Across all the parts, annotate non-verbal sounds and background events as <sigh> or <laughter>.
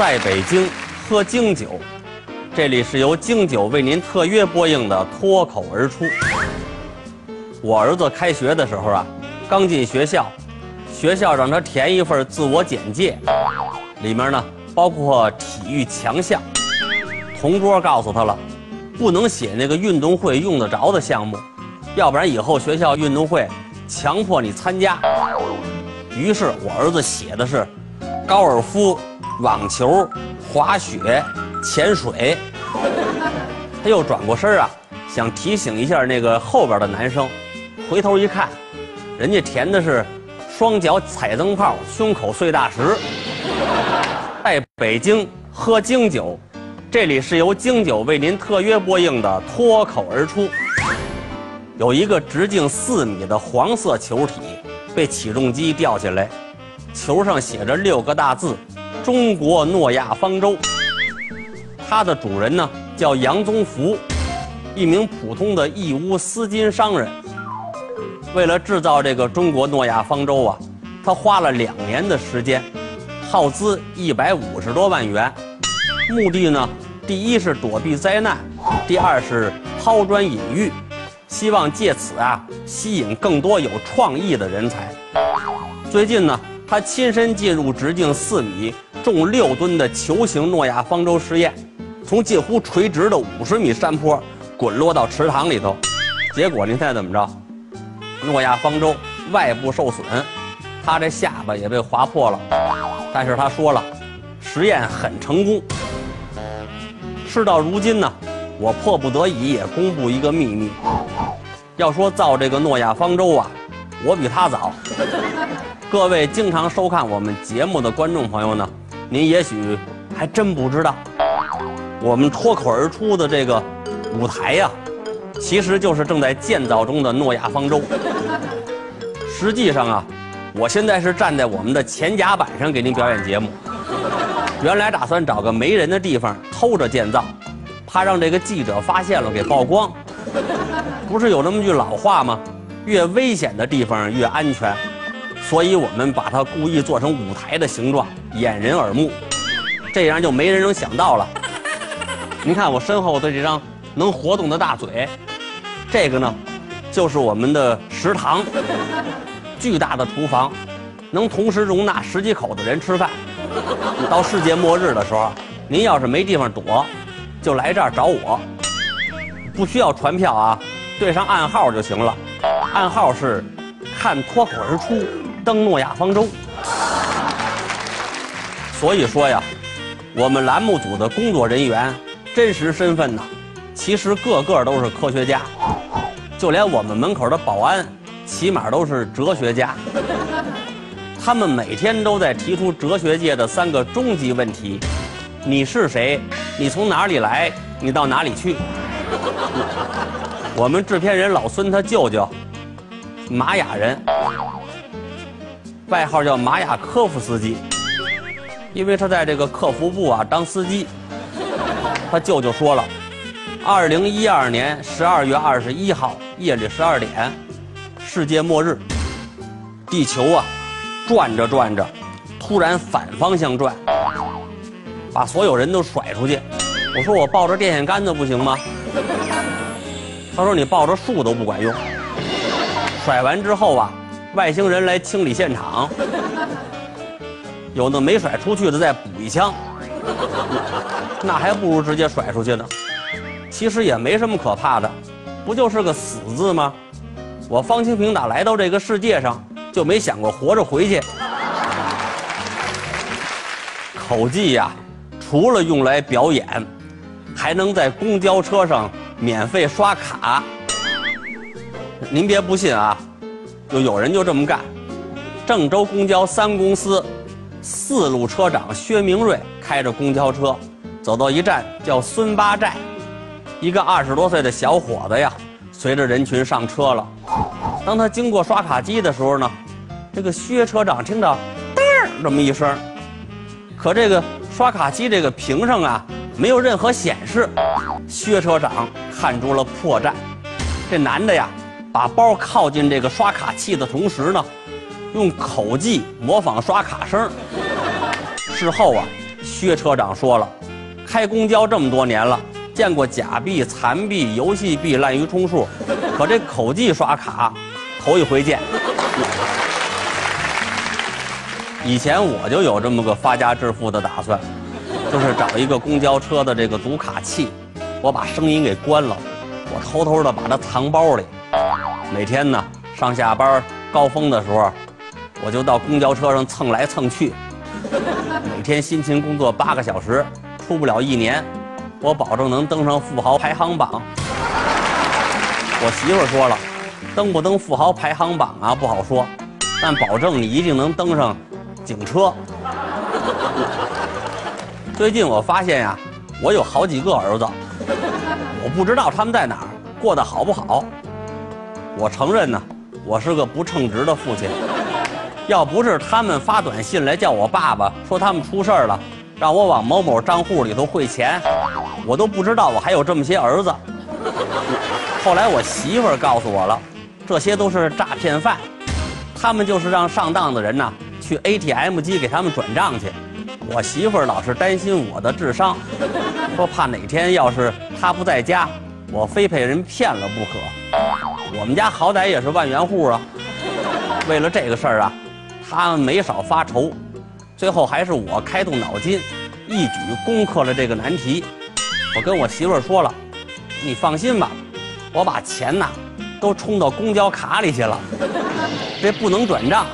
在北京喝京酒，这里是由京酒为您特约播映的《脱口而出》。我儿子开学的时候啊，刚进学校，学校让他填一份自我简介，里面呢包括体育强项。同桌告诉他了，不能写那个运动会用得着的项目，要不然以后学校运动会强迫你参加。于是我儿子写的是高尔夫、网球、滑雪、潜水。他又转过身啊，想提醒一下那个后边的男生，回头一看，人家填的是双脚踩灯泡、胸口碎大石。在北京喝京酒，这里是由京酒为您特约播映的《脱口而出》。有一个直径四米的黄色球体。被起重机吊起来，球上写着六个大字：“中国诺亚方舟。”它的主人呢叫杨宗福，一名普通的义乌丝巾商人。为了制造这个中国诺亚方舟啊，他花了两年的时间，耗资一百五十多万元。目的呢，第一是躲避灾难，第二是抛砖引玉。希望借此啊吸引更多有创意的人才。最近呢，他亲身进入直径四米、重六吨的球形诺亚方舟实验，从近乎垂直的五十米山坡滚落到池塘里头，结果您猜怎么着？诺亚方舟外部受损，他这下巴也被划破了。但是他说了，实验很成功。事到如今呢，我迫不得已也公布一个秘密。要说造这个诺亚方舟啊，我比他早。<laughs> 各位经常收看我们节目的观众朋友呢，您也许还真不知道，我们脱口而出的这个舞台呀，其实就是正在建造中的诺亚方舟。实际上啊，我现在是站在我们的前甲板上给您表演节目。原来打算找个没人的地方偷着建造，怕让这个记者发现了给曝光。不是有那么句老话吗？越危险的地方越安全，所以我们把它故意做成舞台的形状，掩人耳目，这样就没人能想到了。您看我身后的这张能活动的大嘴，这个呢，就是我们的食堂，巨大的厨房，能同时容纳十几口的人吃饭。到世界末日的时候，您要是没地方躲，就来这儿找我，不需要传票啊。对上暗号就行了，暗号是看脱口而出登诺亚方舟。所以说呀，我们栏目组的工作人员真实身份呢，其实个个都是科学家，就连我们门口的保安，起码都是哲学家。他们每天都在提出哲学界的三个终极问题：你是谁？你从哪里来？你到哪里去？我们制片人老孙他舅舅，玛雅人，外号叫玛雅科夫斯基，因为他在这个客服部啊当司机。他舅舅说了，二零一二年十二月二十一号夜里十二点，世界末日，地球啊转着转着，突然反方向转，把所有人都甩出去。我说我抱着电线杆子不行吗？他说：“你抱着树都不管用，甩完之后啊，外星人来清理现场，有的没甩出去的再补一枪，那还不如直接甩出去呢。其实也没什么可怕的，不就是个死字吗？我方清平打来到这个世界上就没想过活着回去。口技呀，除了用来表演，还能在公交车上。”免费刷卡，您别不信啊，就有人就这么干。郑州公交三公司四路车长薛明瑞开着公交车，走到一站叫孙八寨，一个二十多岁的小伙子呀，随着人群上车了。当他经过刷卡机的时候呢，这个薛车长听到“噔”这么一声，可这个刷卡机这个屏上啊，没有任何显示。薛车长。看出了破绽，这男的呀，把包靠近这个刷卡器的同时呢，用口技模仿刷卡声。事后啊，薛车长说了，开公交这么多年了，见过假币、残币、游戏币、滥竽充数，可这口技刷卡，头一回见。以前我就有这么个发家致富的打算，就是找一个公交车的这个读卡器，我把声音给关了，我偷偷的把它藏包里。每天呢，上下班高峰的时候，我就到公交车上蹭来蹭去，每天辛勤工作八个小时，出不了一年，我保证能登上富豪排行榜。我媳妇说了，登不登富豪排行榜啊不好说，但保证你一定能登上。警车。最近我发现呀，我有好几个儿子，我不知道他们在哪儿过得好不好。我承认呢，我是个不称职的父亲。要不是他们发短信来叫我爸爸，说他们出事儿了，让我往某某账户里头汇钱，我都不知道我还有这么些儿子。后来我媳妇儿告诉我了，这些都是诈骗犯，他们就是让上当的人呐。去 ATM 机给他们转账去，我媳妇儿老是担心我的智商，说怕哪天要是他不在家，我非被人骗了不可。我们家好歹也是万元户啊，为了这个事儿啊，他没少发愁。最后还是我开动脑筋，一举攻克了这个难题。我跟我媳妇儿说了，你放心吧，我把钱呐都充到公交卡里去了，这不能转账。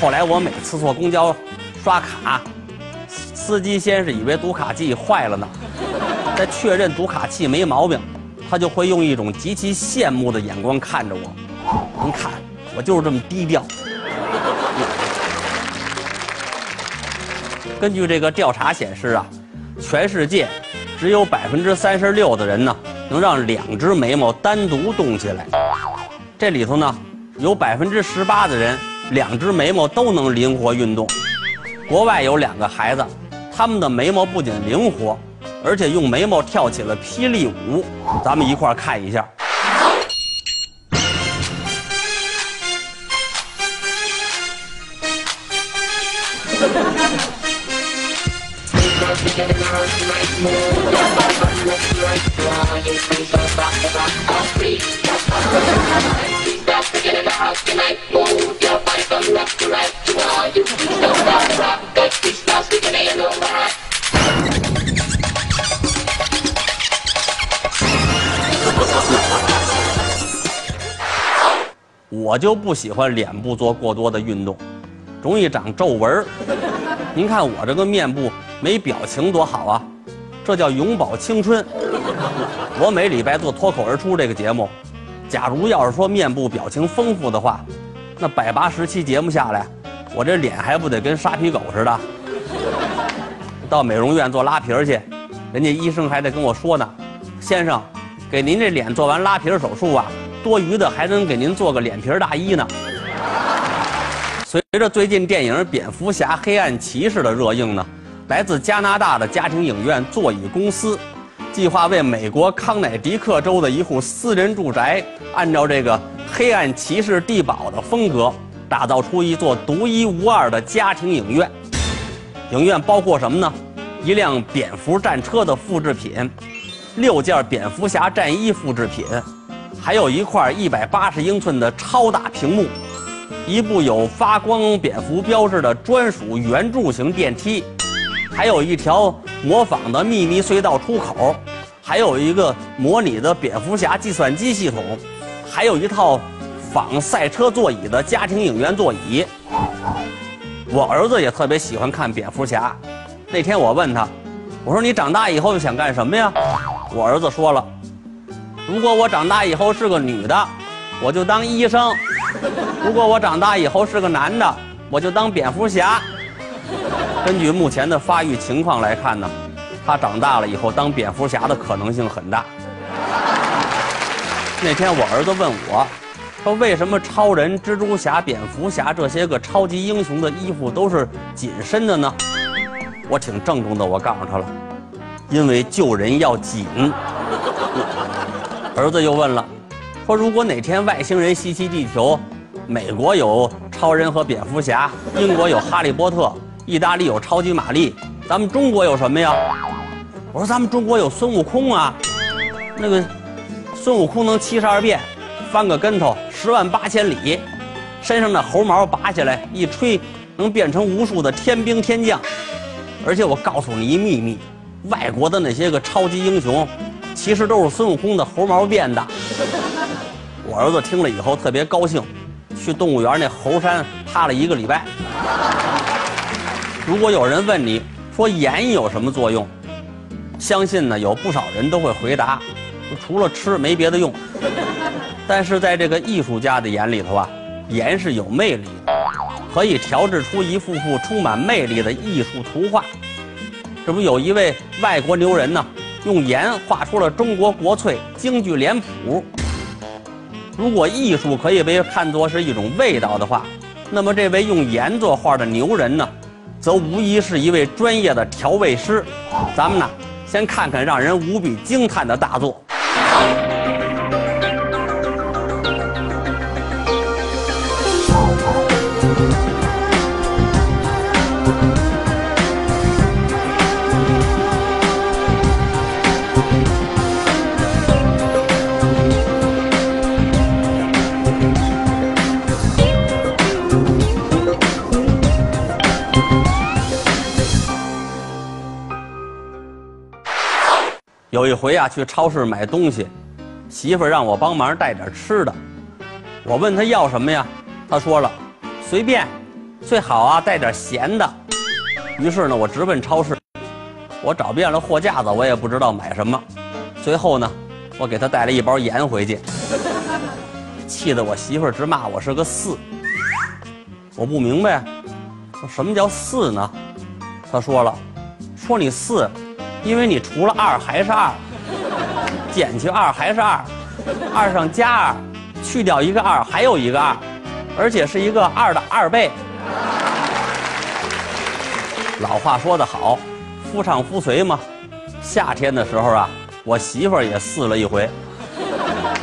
后来我每次坐公交刷卡，司机先是以为读卡器坏了呢，再确认读卡器没毛病，他就会用一种极其羡慕的眼光看着我。您看，我就是这么低调。根据这个调查显示啊，全世界只有百分之三十六的人呢能让两只眉毛单独动起来，这里头呢有百分之十八的人。两只眉毛都能灵活运动。国外有两个孩子，他们的眉毛不仅灵活，而且用眉毛跳起了霹雳舞。咱们一块儿看一下。<laughs> 我就不喜欢脸部做过多的运动，容易长皱纹您看我这个面部没表情多好啊，这叫永葆青春。我每礼拜做脱口而出这个节目，假如要是说面部表情丰富的话，那百八十期节目下来，我这脸还不得跟沙皮狗似的？到美容院做拉皮儿去，人家医生还得跟我说呢，先生，给您这脸做完拉皮儿手术啊，多余的还能给您做个脸皮大衣呢。随着最近电影《蝙蝠侠：黑暗骑士》的热映呢，来自加拿大的家庭影院座椅公司，计划为美国康乃狄克州的一户私人住宅，按照这个黑暗骑士地堡的风格，打造出一座独一无二的家庭影院。影院包括什么呢？一辆蝙蝠战车的复制品，六件蝙蝠侠战衣复制品，还有一块一百八十英寸的超大屏幕。一部有发光蝙蝠标志的专属圆柱形电梯，还有一条模仿的秘密隧道出口，还有一个模拟的蝙蝠侠计算机系统，还有一套仿赛车座椅的家庭影院座椅。我儿子也特别喜欢看蝙蝠侠。那天我问他，我说你长大以后想干什么呀？我儿子说了，如果我长大以后是个女的，我就当医生。如果我长大以后是个男的，我就当蝙蝠侠。根据目前的发育情况来看呢，他长大了以后当蝙蝠侠的可能性很大。那天我儿子问我，说为什么超人、蜘蛛侠、蝙蝠侠这些个超级英雄的衣服都是紧身的呢？我挺郑重的，我告诉他了，因为救人要紧。儿子又问了。说如果哪天外星人袭击地球，美国有超人和蝙蝠侠，英国有哈利波特，意大利有超级玛丽，咱们中国有什么呀？我说咱们中国有孙悟空啊，那个孙悟空能七十二变，翻个跟头十万八千里，身上的猴毛拔下来一吹，能变成无数的天兵天将。而且我告诉你一秘密，外国的那些个超级英雄，其实都是孙悟空的猴毛变的。<laughs> 我儿子听了以后特别高兴，去动物园那猴山趴了一个礼拜。如果有人问你说盐有什么作用？相信呢，有不少人都会回答，除了吃没别的用。<laughs> 但是在这个艺术家的眼里头啊，盐是有魅力的，可以调制出一幅幅充满魅力的艺术图画。这不有一位外国牛人呢，用盐画出了中国国粹京剧脸谱。如果艺术可以被看作是一种味道的话，那么这位用盐作画的牛人呢，则无疑是一位专业的调味师。咱们呢？先看看让人无比惊叹的大作。有一回啊，去超市买东西，媳妇让我帮忙带点吃的。我问她要什么呀？她说了，随便，最好啊带点咸的。于是呢，我直奔超市，我找遍了货架子，我也不知道买什么。最后呢，我给她带了一包盐回去，气得我媳妇直骂我是个四。我不明白，什么叫四呢？她说了，说你四。因为你除了二还是二，减去二还是二，二上加二，去掉一个二还有一个二，而且是一个二的二倍。老话说得好，夫唱妇随嘛。夏天的时候啊，我媳妇儿也试了一回，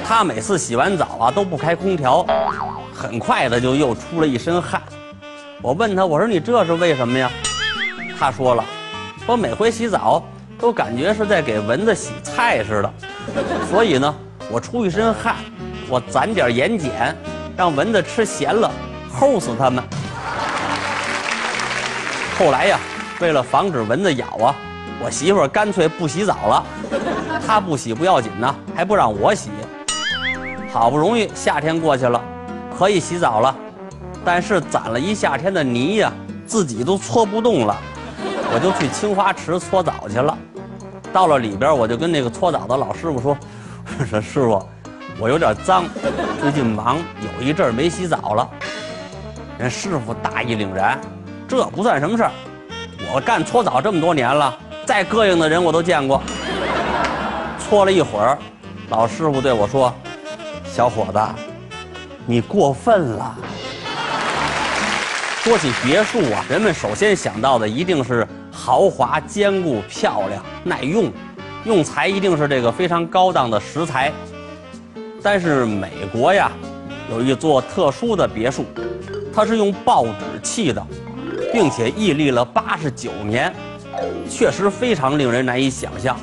她每次洗完澡啊都不开空调，很快的就又出了一身汗。我问她，我说你这是为什么呀？她说了，说每回洗澡。都感觉是在给蚊子洗菜似的，所以呢，我出一身汗，我攒点盐碱，让蚊子吃咸了，齁死它们。后来呀，为了防止蚊子咬啊，我媳妇干脆不洗澡了。她不洗不要紧呢，还不让我洗。好不容易夏天过去了，可以洗澡了，但是攒了一夏天的泥呀，自己都搓不动了，我就去青花池搓澡去了。到了里边，我就跟那个搓澡的老师傅说：“ <laughs> 说师傅，我有点脏，最近忙，有一阵儿没洗澡了。”人师傅大义凛然：“这不算什么事儿，我干搓澡这么多年了，再膈应的人我都见过。”搓了一会儿，老师傅对我说：“小伙子，你过分了。”说起别墅啊，人们首先想到的一定是。豪华、坚固、漂亮、耐用，用材一定是这个非常高档的石材。但是美国呀，有一座特殊的别墅，它是用报纸砌的，并且屹立了八十九年，确实非常令人难以想象。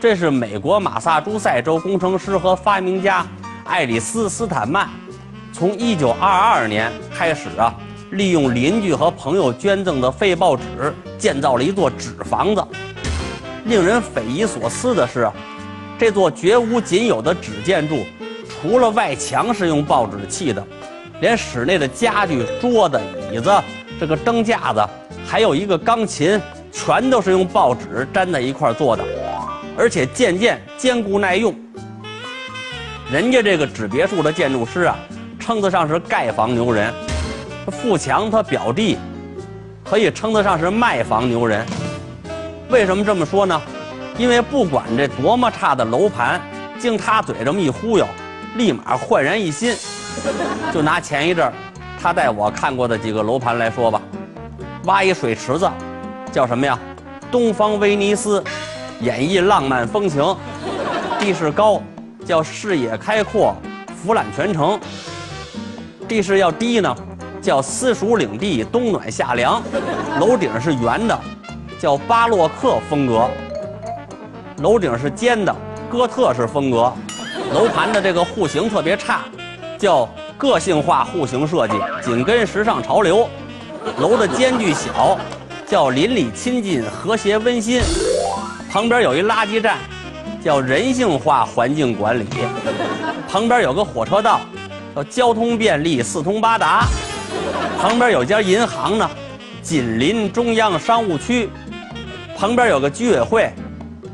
这是美国马萨诸塞州工程师和发明家爱丽丝·斯坦曼，从一九二二年开始啊。利用邻居和朋友捐赠的废报纸建造了一座纸房子。令人匪夷所思的是，这座绝无仅有的纸建筑，除了外墙是用报纸砌的，连室内的家具、桌子、椅子、这个灯架子，还有一个钢琴，全都是用报纸粘在一块做的，而且渐渐坚固耐用。人家这个纸别墅的建筑师啊，称得上是盖房牛人。富强他表弟，可以称得上是卖房牛人。为什么这么说呢？因为不管这多么差的楼盘，经他嘴这么一忽悠，立马焕然一新。就拿前一阵他带我看过的几个楼盘来说吧，挖一水池子，叫什么呀？东方威尼斯，演绎浪漫风情。地势高，叫视野开阔，俯览全城。地势要低呢？叫私塾领地，冬暖夏凉。楼顶是圆的，叫巴洛克风格。楼顶是尖的，哥特式风格。楼盘的这个户型特别差，叫个性化户型设计，紧跟时尚潮流。楼的间距小，叫邻里亲近、和谐温馨。旁边有一垃圾站，叫人性化环境管理。旁边有个火车道，叫交通便利、四通八达。旁边有家银行呢，紧邻中央商务区。旁边有个居委会，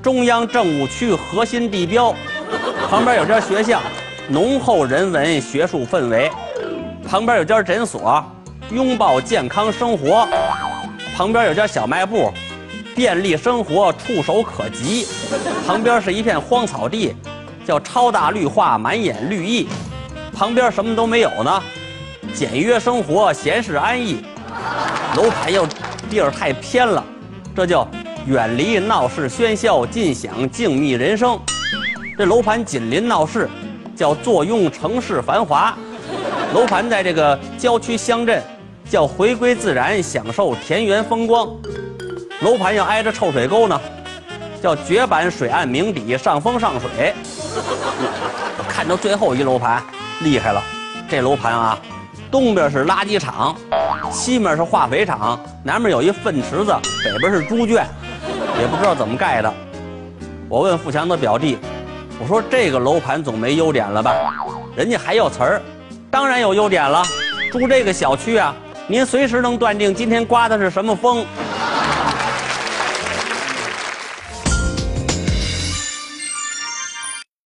中央政务区核心地标。<laughs> 旁边有家学校，浓厚人文学术氛围。旁边有家诊所，拥抱健康生活。旁边有家小卖部，便利生活，触手可及。旁边是一片荒草地，叫超大绿化，满眼绿意。旁边什么都没有呢，简约生活，闲适安逸。楼盘又地儿太偏了，这叫远离闹市喧嚣，尽享静谧人生。这楼盘紧邻闹市，叫坐拥城市繁华。楼盘在这个郊区乡镇，叫回归自然，享受田园风光。楼盘要挨着臭水沟呢，叫绝版水岸名邸，上风上水。看到最后一楼盘，厉害了，这楼盘啊，东边是垃圾场，西面是化肥厂，南面有一粪池子，北边是猪圈，也不知道怎么盖的。我问富强的表弟。我说这个楼盘总没优点了吧？人家还要词儿，当然有优点了。住这个小区啊，您随时能断定今天刮的是什么风，